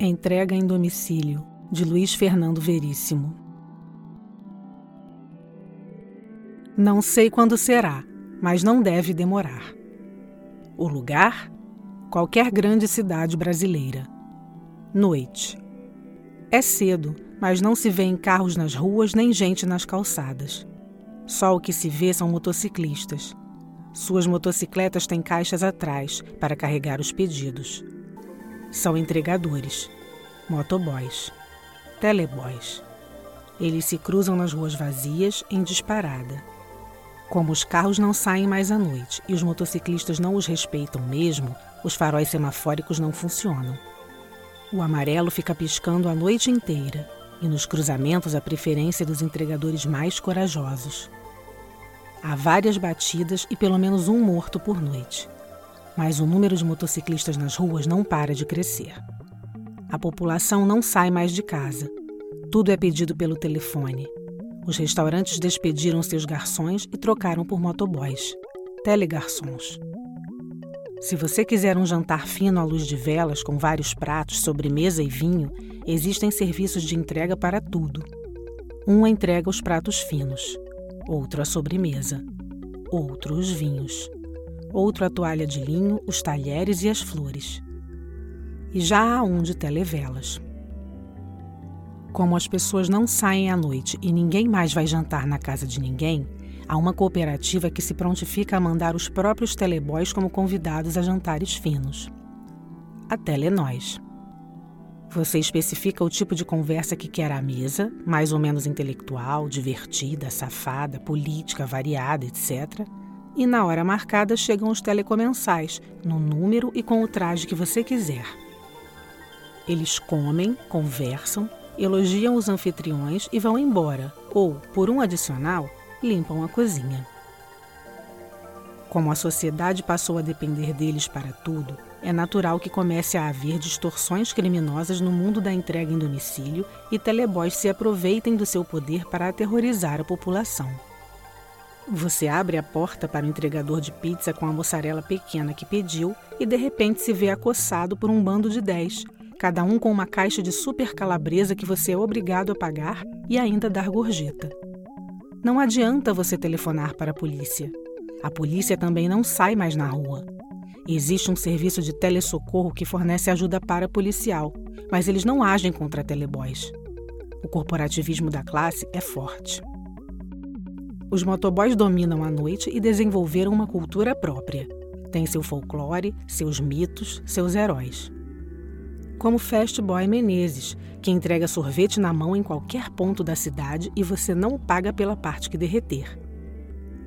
Entrega em domicílio, de Luiz Fernando Veríssimo. Não sei quando será, mas não deve demorar. O lugar? Qualquer grande cidade brasileira. Noite. É cedo, mas não se vê carros nas ruas nem gente nas calçadas. Só o que se vê são motociclistas. Suas motocicletas têm caixas atrás para carregar os pedidos. São entregadores, motoboys, teleboys. Eles se cruzam nas ruas vazias em disparada. Como os carros não saem mais à noite e os motociclistas não os respeitam mesmo, os faróis semafóricos não funcionam. O amarelo fica piscando a noite inteira e nos cruzamentos a preferência dos entregadores mais corajosos. Há várias batidas e pelo menos um morto por noite mas o número de motociclistas nas ruas não para de crescer. A população não sai mais de casa. Tudo é pedido pelo telefone. Os restaurantes despediram seus garçons e trocaram por motoboys, telegarçons. Se você quiser um jantar fino à luz de velas com vários pratos, sobremesa e vinho, existem serviços de entrega para tudo. Um entrega os pratos finos, outro a sobremesa, outro os vinhos outro a toalha de linho, os talheres e as flores. E já há um de televelas. Como as pessoas não saem à noite e ninguém mais vai jantar na casa de ninguém, há uma cooperativa que se prontifica a mandar os próprios teleboys como convidados a jantares finos. A Telenós. Você especifica o tipo de conversa que quer à mesa, mais ou menos intelectual, divertida, safada, política, variada, etc e na hora marcada chegam os telecomensais, no número e com o traje que você quiser. Eles comem, conversam, elogiam os anfitriões e vão embora, ou, por um adicional, limpam a cozinha. Como a sociedade passou a depender deles para tudo, é natural que comece a haver distorções criminosas no mundo da entrega em domicílio e teleboys se aproveitem do seu poder para aterrorizar a população. Você abre a porta para o entregador de pizza com a mussarela pequena que pediu e de repente se vê acossado por um bando de dez, cada um com uma caixa de super calabresa que você é obrigado a pagar e ainda dar gorjeta. Não adianta você telefonar para a polícia. A polícia também não sai mais na rua. Existe um serviço de telesocorro que fornece ajuda para policial, mas eles não agem contra teleboys. O corporativismo da classe é forte. Os motoboys dominam a noite e desenvolveram uma cultura própria. Tem seu folclore, seus mitos, seus heróis. Como Fast Boy Menezes, que entrega sorvete na mão em qualquer ponto da cidade e você não paga pela parte que derreter.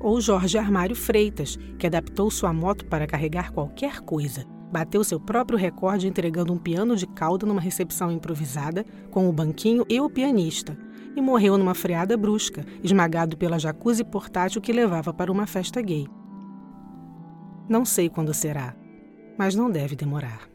Ou Jorge Armário Freitas, que adaptou sua moto para carregar qualquer coisa, bateu seu próprio recorde entregando um piano de cauda numa recepção improvisada com o banquinho e o pianista e morreu numa freada brusca, esmagado pela jacuzzi portátil que levava para uma festa gay. Não sei quando será, mas não deve demorar.